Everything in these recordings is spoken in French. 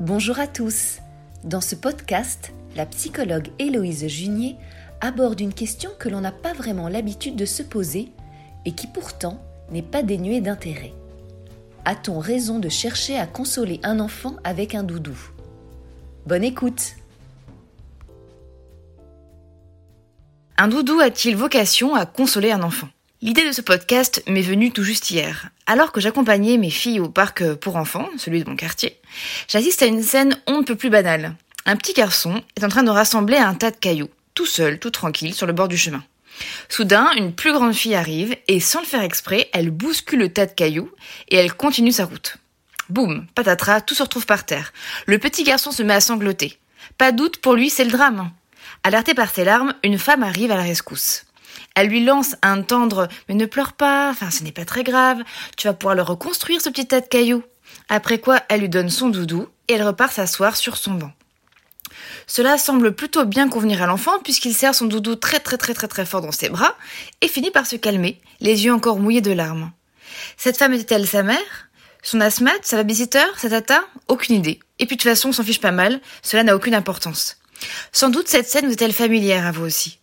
Bonjour à tous. Dans ce podcast, la psychologue Héloïse Junier aborde une question que l'on n'a pas vraiment l'habitude de se poser et qui pourtant n'est pas dénuée d'intérêt. A-t-on raison de chercher à consoler un enfant avec un doudou? Bonne écoute Un doudou a-t-il vocation à consoler un enfant? L'idée de ce podcast m'est venue tout juste hier. Alors que j'accompagnais mes filles au parc pour enfants, celui de mon quartier, j'assiste à une scène on ne peut plus banale. Un petit garçon est en train de rassembler un tas de cailloux, tout seul, tout tranquille, sur le bord du chemin. Soudain, une plus grande fille arrive et sans le faire exprès, elle bouscule le tas de cailloux et elle continue sa route. Boum, patatras, tout se retrouve par terre. Le petit garçon se met à sangloter. Pas doute, pour lui, c'est le drame. Alertée par ses larmes, une femme arrive à la rescousse. Elle lui lance un tendre Mais ne pleure pas, enfin ce n'est pas très grave, tu vas pouvoir le reconstruire ce petit tas de cailloux. Après quoi, elle lui donne son doudou et elle repart s'asseoir sur son banc. Cela semble plutôt bien convenir à l'enfant puisqu'il serre son doudou très très très très très fort dans ses bras et finit par se calmer, les yeux encore mouillés de larmes. Cette femme était-elle sa mère? Son asthmate? Sa babysitter? Sa tata? Aucune idée. Et puis de toute façon, on s'en fiche pas mal, cela n'a aucune importance. Sans doute cette scène vous est-elle familière à vous aussi?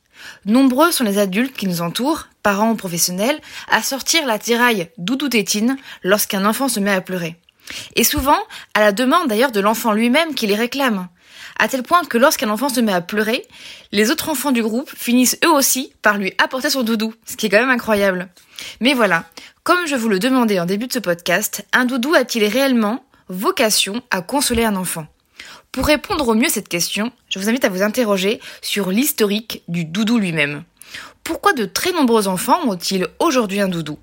Nombreux sont les adultes qui nous entourent, parents ou professionnels, à sortir la tiraille doudou tétine lorsqu'un enfant se met à pleurer. Et souvent, à la demande d'ailleurs de l'enfant lui-même qui les réclame. À tel point que lorsqu'un enfant se met à pleurer, les autres enfants du groupe finissent eux aussi par lui apporter son doudou, ce qui est quand même incroyable. Mais voilà, comme je vous le demandais en début de ce podcast, un doudou a-t-il réellement vocation à consoler un enfant? Pour répondre au mieux à cette question, je vous invite à vous interroger sur l'historique du doudou lui-même. Pourquoi de très nombreux enfants ont-ils aujourd'hui un doudou?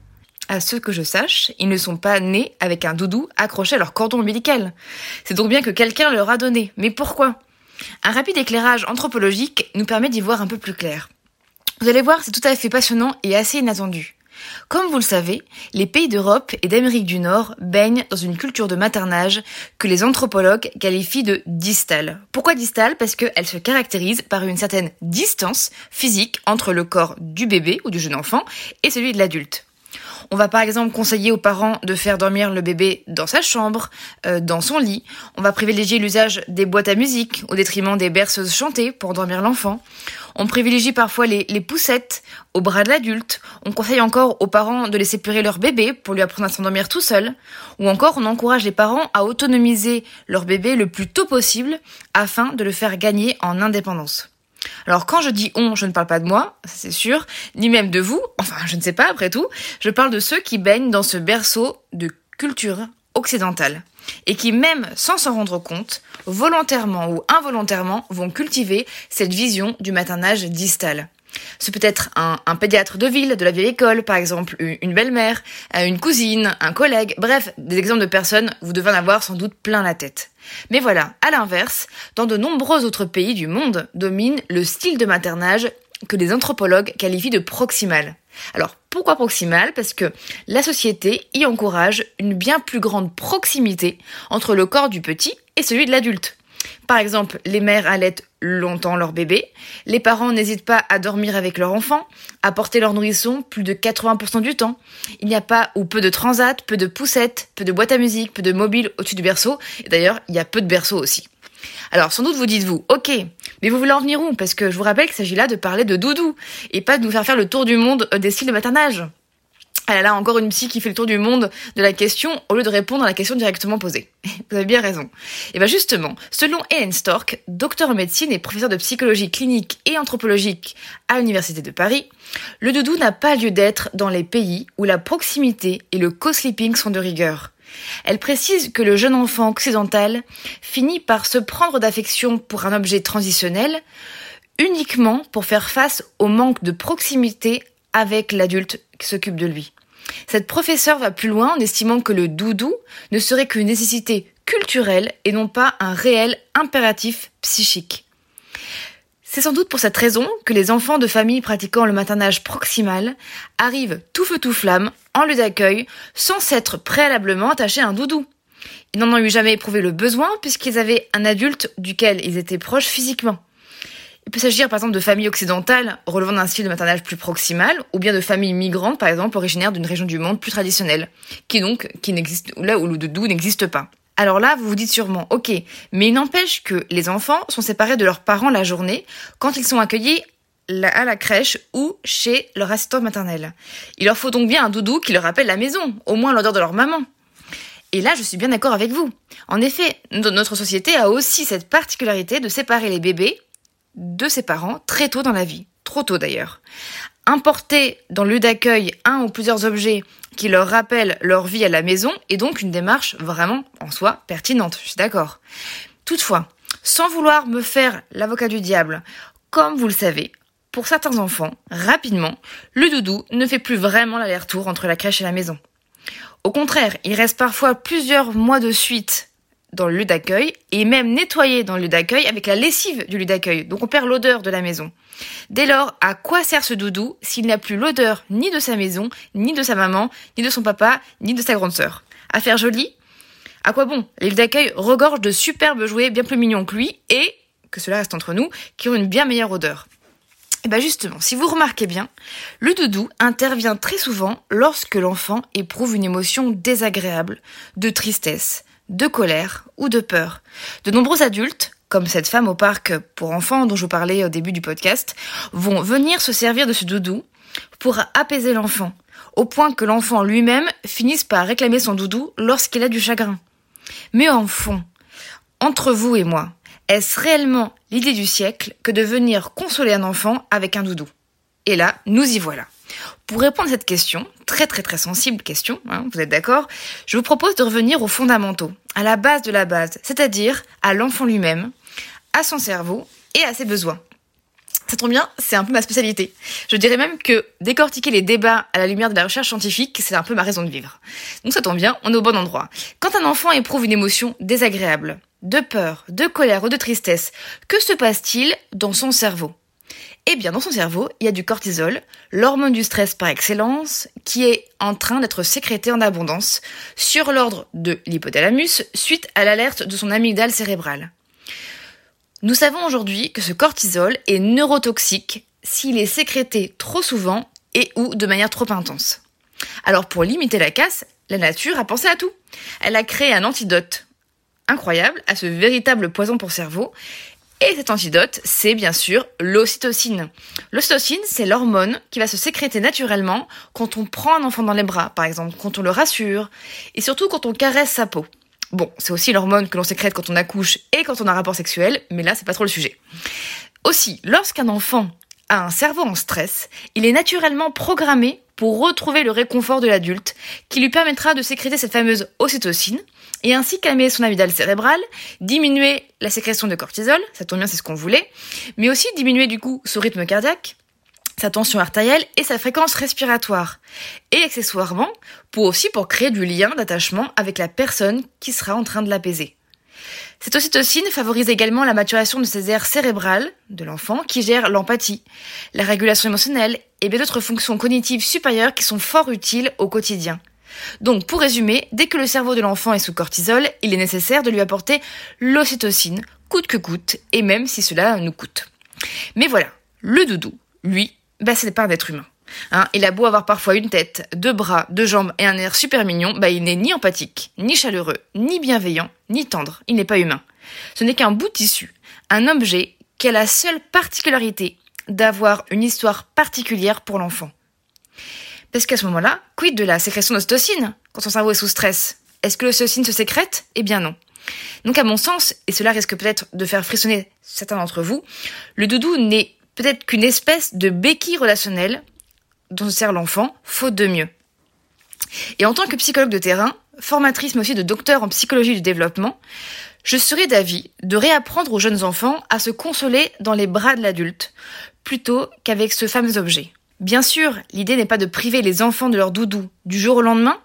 À ce que je sache, ils ne sont pas nés avec un doudou accroché à leur cordon ombilical. C'est donc bien que quelqu'un leur a donné. Mais pourquoi? Un rapide éclairage anthropologique nous permet d'y voir un peu plus clair. Vous allez voir, c'est tout à fait passionnant et assez inattendu. Comme vous le savez, les pays d'Europe et d'Amérique du Nord baignent dans une culture de maternage que les anthropologues qualifient de distale. Pourquoi distale? Parce qu'elle se caractérise par une certaine distance physique entre le corps du bébé ou du jeune enfant et celui de l'adulte. On va par exemple conseiller aux parents de faire dormir le bébé dans sa chambre, euh, dans son lit. On va privilégier l'usage des boîtes à musique au détriment des berceuses chantées pour dormir l'enfant. On privilégie parfois les, les poussettes au bras de l'adulte. On conseille encore aux parents de laisser pleurer leur bébé pour lui apprendre à s'endormir tout seul. Ou encore, on encourage les parents à autonomiser leur bébé le plus tôt possible afin de le faire gagner en indépendance. Alors quand je dis on, je ne parle pas de moi, c'est sûr, ni même de vous, enfin je ne sais pas après tout, je parle de ceux qui baignent dans ce berceau de culture occidentale et qui même sans s'en rendre compte, volontairement ou involontairement, vont cultiver cette vision du maternage distal. Ce peut être un, pédiatre de ville, de la vieille école, par exemple, une belle-mère, euh, une cousine, un collègue, bref, des exemples de personnes, vous devez en avoir sans doute plein la tête. Mais voilà, à l'inverse, dans de nombreux autres pays du monde domine le style de maternage que les anthropologues qualifient de proximal. Alors, pourquoi proximal? Parce que la société y encourage une bien plus grande proximité entre le corps du petit et celui de l'adulte. Par exemple, les mères allaitent longtemps leur bébé, les parents n'hésitent pas à dormir avec leur enfant, à porter leur nourrisson plus de 80% du temps. Il n'y a pas ou peu de transat, peu de poussettes, peu de boîtes à musique, peu de mobiles au-dessus du berceau, et d'ailleurs, il y a peu de berceaux aussi. Alors sans doute vous dites-vous, ok, mais vous voulez en venir où? Parce que je vous rappelle qu'il s'agit là de parler de doudou, et pas de nous faire faire le tour du monde des styles de maternage. Ah là encore une psy qui fait le tour du monde de la question au lieu de répondre à la question directement posée. Vous avez bien raison. Et bien justement, selon Hélène Stork, docteur en médecine et professeur de psychologie clinique et anthropologique à l'Université de Paris, le doudou n'a pas lieu d'être dans les pays où la proximité et le co-sleeping sont de rigueur. Elle précise que le jeune enfant occidental finit par se prendre d'affection pour un objet transitionnel uniquement pour faire face au manque de proximité avec l'adulte qui s'occupe de lui. Cette professeure va plus loin en estimant que le doudou ne serait qu'une nécessité culturelle et non pas un réel impératif psychique. C'est sans doute pour cette raison que les enfants de familles pratiquant le maternage proximal arrivent tout feu tout flamme en lieu d'accueil sans s'être préalablement attachés à un doudou. Ils n'en ont eu jamais éprouvé le besoin puisqu'ils avaient un adulte duquel ils étaient proches physiquement. Il peut s'agir par exemple de familles occidentales relevant d'un style de maternage plus proximal, ou bien de familles migrantes par exemple originaires d'une région du monde plus traditionnelle, qui donc qui n'existe là où le doudou n'existe pas. Alors là, vous vous dites sûrement, ok, mais il n'empêche que les enfants sont séparés de leurs parents la journée quand ils sont accueillis à la crèche ou chez leur assistante maternelle. Il leur faut donc bien un doudou qui leur rappelle la maison, au moins l'odeur de leur maman. Et là, je suis bien d'accord avec vous. En effet, notre société a aussi cette particularité de séparer les bébés de ses parents très tôt dans la vie. Trop tôt d'ailleurs. Importer dans le lieu d'accueil un ou plusieurs objets qui leur rappellent leur vie à la maison est donc une démarche vraiment en soi pertinente, je suis d'accord. Toutefois, sans vouloir me faire l'avocat du diable, comme vous le savez, pour certains enfants, rapidement, le doudou ne fait plus vraiment l'aller-retour entre la crèche et la maison. Au contraire, il reste parfois plusieurs mois de suite dans le lieu d'accueil et même nettoyé dans le lieu d'accueil avec la lessive du lieu d'accueil. Donc on perd l'odeur de la maison. Dès lors, à quoi sert ce doudou s'il n'a plus l'odeur ni de sa maison, ni de sa maman, ni de son papa, ni de sa grande sœur? À faire joli À quoi bon? Les lieux d'accueil regorgent de superbes jouets bien plus mignons que lui et, que cela reste entre nous, qui ont une bien meilleure odeur. Et eh bien justement, si vous remarquez bien, le doudou intervient très souvent lorsque l'enfant éprouve une émotion désagréable, de tristesse, de colère ou de peur. De nombreux adultes, comme cette femme au parc pour enfants dont je vous parlais au début du podcast, vont venir se servir de ce doudou pour apaiser l'enfant, au point que l'enfant lui-même finisse par réclamer son doudou lorsqu'il a du chagrin. Mais en fond, entre vous et moi, est-ce réellement l'idée du siècle que de venir consoler un enfant avec un doudou? Et là, nous y voilà. Pour répondre à cette question, très très très sensible question, hein, vous êtes d'accord, je vous propose de revenir aux fondamentaux, à la base de la base, c'est-à-dire à, l'enfant lui-même, à son cerveau et à ses besoins. Ça tombe bien, c'est un peu ma spécialité. Je dirais même que décortiquer les débats à la lumière de la recherche scientifique, c'est un peu ma raison de vivre. Donc ça tombe bien, on est au bon endroit. Quand un enfant éprouve une émotion désagréable, de peur, de colère ou de tristesse, que se passe-t-il dans son cerveau? Eh bien, dans son cerveau, il y a du cortisol, l'hormone du stress par excellence, qui est en train d'être sécrété en abondance sur l'ordre de l'hypothalamus suite à l'alerte de son amygdale cérébrale. Nous savons aujourd'hui que ce cortisol est neurotoxique s'il est sécrété trop souvent et ou de manière trop intense. Alors pour limiter la casse, la nature a pensé à tout. Elle a créé un antidote incroyable à ce véritable poison pour cerveau et cet antidote, c'est bien sûr l'ocytocine. L'ocytocine, c'est l'hormone qui va se sécréter naturellement quand on prend un enfant dans les bras, par exemple, quand on le rassure, et surtout quand on caresse sa peau. Bon, c'est aussi l'hormone que l'on sécrète quand on accouche et quand on a un rapport sexuel, mais là, c'est pas trop le sujet. Aussi, lorsqu'un enfant a un cerveau en stress, il est naturellement programmé pour retrouver le réconfort de l'adulte, qui lui permettra de sécréter cette fameuse ocytocine, et ainsi calmer son amygdale cérébrale, diminuer la sécrétion de cortisol, ça tombe bien, c'est ce qu'on voulait, mais aussi diminuer du coup son rythme cardiaque, sa tension artérielle et sa fréquence respiratoire. Et accessoirement, pour aussi pour créer du lien d'attachement avec la personne qui sera en train de l'apaiser. Cette ocytocine favorise également la maturation de ces aires cérébrales de l'enfant qui gèrent l'empathie, la régulation émotionnelle et bien d'autres fonctions cognitives supérieures qui sont fort utiles au quotidien. Donc, pour résumer, dès que le cerveau de l'enfant est sous cortisol, il est nécessaire de lui apporter l'ocytocine, coûte que coûte, et même si cela nous coûte. Mais voilà, le doudou, lui, bah, c'est pas un être humain. Hein, il a beau avoir parfois une tête, deux bras, deux jambes et un air super mignon, bah il n'est ni empathique, ni chaleureux, ni bienveillant, ni tendre. Il n'est pas humain. Ce n'est qu'un bout de tissu, un objet qui a la seule particularité d'avoir une histoire particulière pour l'enfant. Parce qu'à ce moment-là, quid de la sécrétion d'ocytocine quand son cerveau est sous stress? Est-ce que l'ocytocine se sécrète? Eh bien non. Donc à mon sens, et cela risque peut-être de faire frissonner certains d'entre vous, le doudou n'est peut-être qu'une espèce de béquille relationnelle dont se sert l'enfant, faute de mieux. Et en tant que psychologue de terrain, formatrice mais aussi de docteur en psychologie du développement, je serais d'avis de réapprendre aux jeunes enfants à se consoler dans les bras de l'adulte, plutôt qu'avec ce fameux objet. Bien sûr, l'idée n'est pas de priver les enfants de leur doudou du jour au lendemain.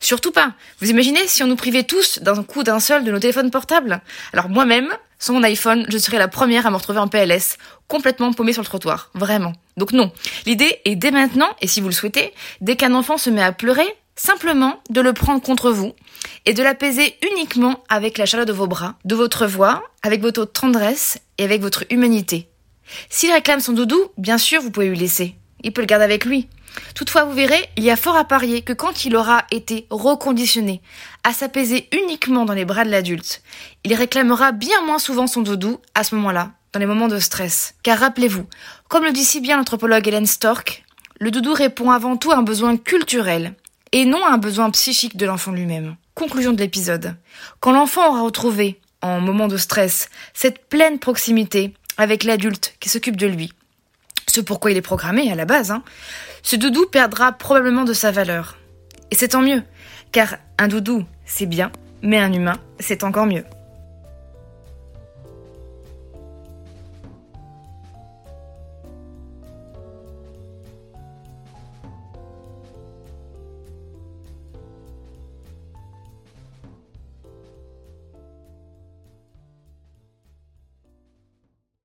Surtout pas. Vous imaginez si on nous privait tous d'un coup d'un seul de nos téléphones portables? Alors moi-même, sans mon iPhone, je serais la première à me retrouver en PLS, complètement paumée sur le trottoir. Vraiment. Donc non. L'idée est dès maintenant, et si vous le souhaitez, dès qu'un enfant se met à pleurer, simplement de le prendre contre vous et de l'apaiser uniquement avec la chaleur de vos bras, de votre voix, avec votre tendresse et avec votre humanité. S'il réclame son doudou, bien sûr, vous pouvez lui laisser il peut le garder avec lui. Toutefois, vous verrez, il y a fort à parier que quand il aura été reconditionné à s'apaiser uniquement dans les bras de l'adulte, il réclamera bien moins souvent son doudou à ce moment-là, dans les moments de stress. Car rappelez-vous, comme le dit si bien l'anthropologue Hélène Stork, le doudou répond avant tout à un besoin culturel et non un besoin psychique de l'enfant lui-même. Conclusion de l'épisode. Quand l'enfant aura retrouvé, en moment de stress, cette pleine proximité avec l'adulte qui s'occupe de lui, ce pourquoi il est programmé à la base, hein, ce doudou perdra probablement de sa valeur. Et c'est tant mieux, car un doudou, c'est bien, mais un humain, c'est encore mieux.